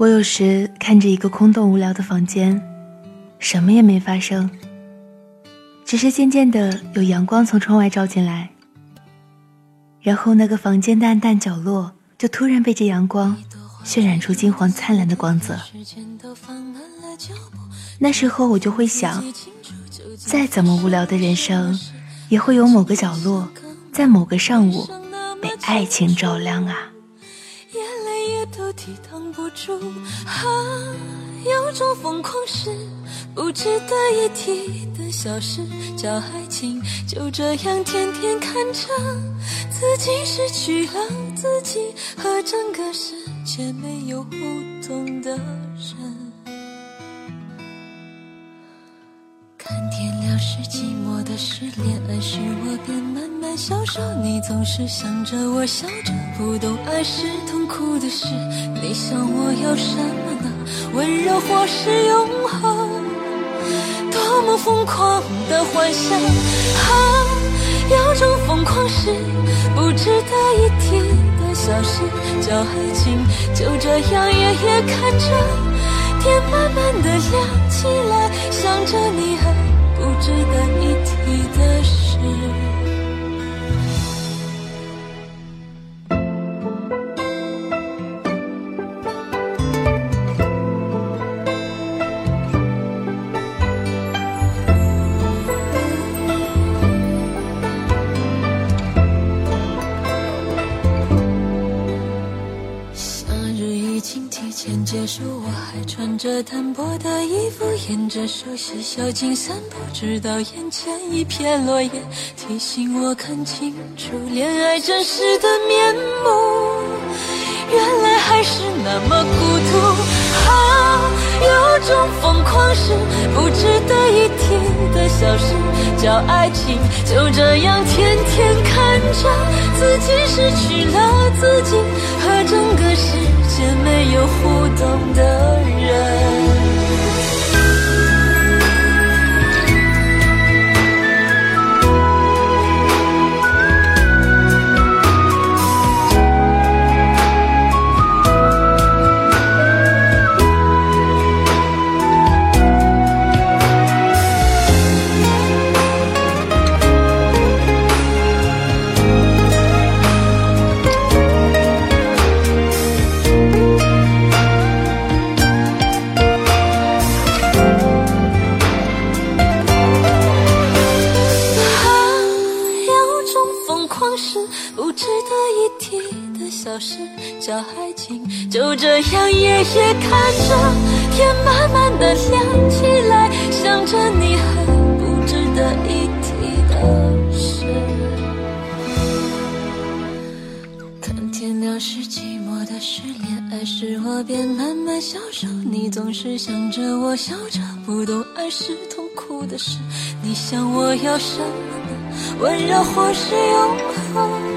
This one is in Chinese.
我有时看着一个空洞无聊的房间，什么也没发生，只是渐渐的有阳光从窗外照进来，然后那个房间的暗淡角落就突然被这阳光渲染出金黄灿烂的光泽。那时候我就会想，再怎么无聊的人生，也会有某个角落，在某个上午被爱情照亮啊。抵挡不住啊！有种疯狂是不值得一提的小事，叫爱情。就这样天天看着自己失去了自己，和整个世界没有互动的人。是寂寞的事，恋爱时我便慢慢消瘦。你总是想着我笑着，不懂爱是痛苦的事。你想我要什么呢？温柔或是永恒？多么疯狂的幻想啊！有种疯狂是不值得一提的小事，叫爱情。就这样夜夜看着天慢慢的亮起来，想着你还。不值得一提的事。结束，我还穿着单薄的衣服，沿着熟悉小径散步，直到眼前一片落叶，提醒我看清楚恋爱真实的面目。原来还是那么孤独啊！有种疯狂是不值得一提的小事，叫爱情。就这样天天看着自己失去了自己世界没有互动的人。小事叫爱情就这样夜夜看着天慢慢的亮起来，想着你还不值得一提的事。看天亮是寂寞的事，恋爱时我便慢慢消瘦。你总是想着我笑着，不懂爱是痛苦的事。你想我要什么呢？温柔或是永恒？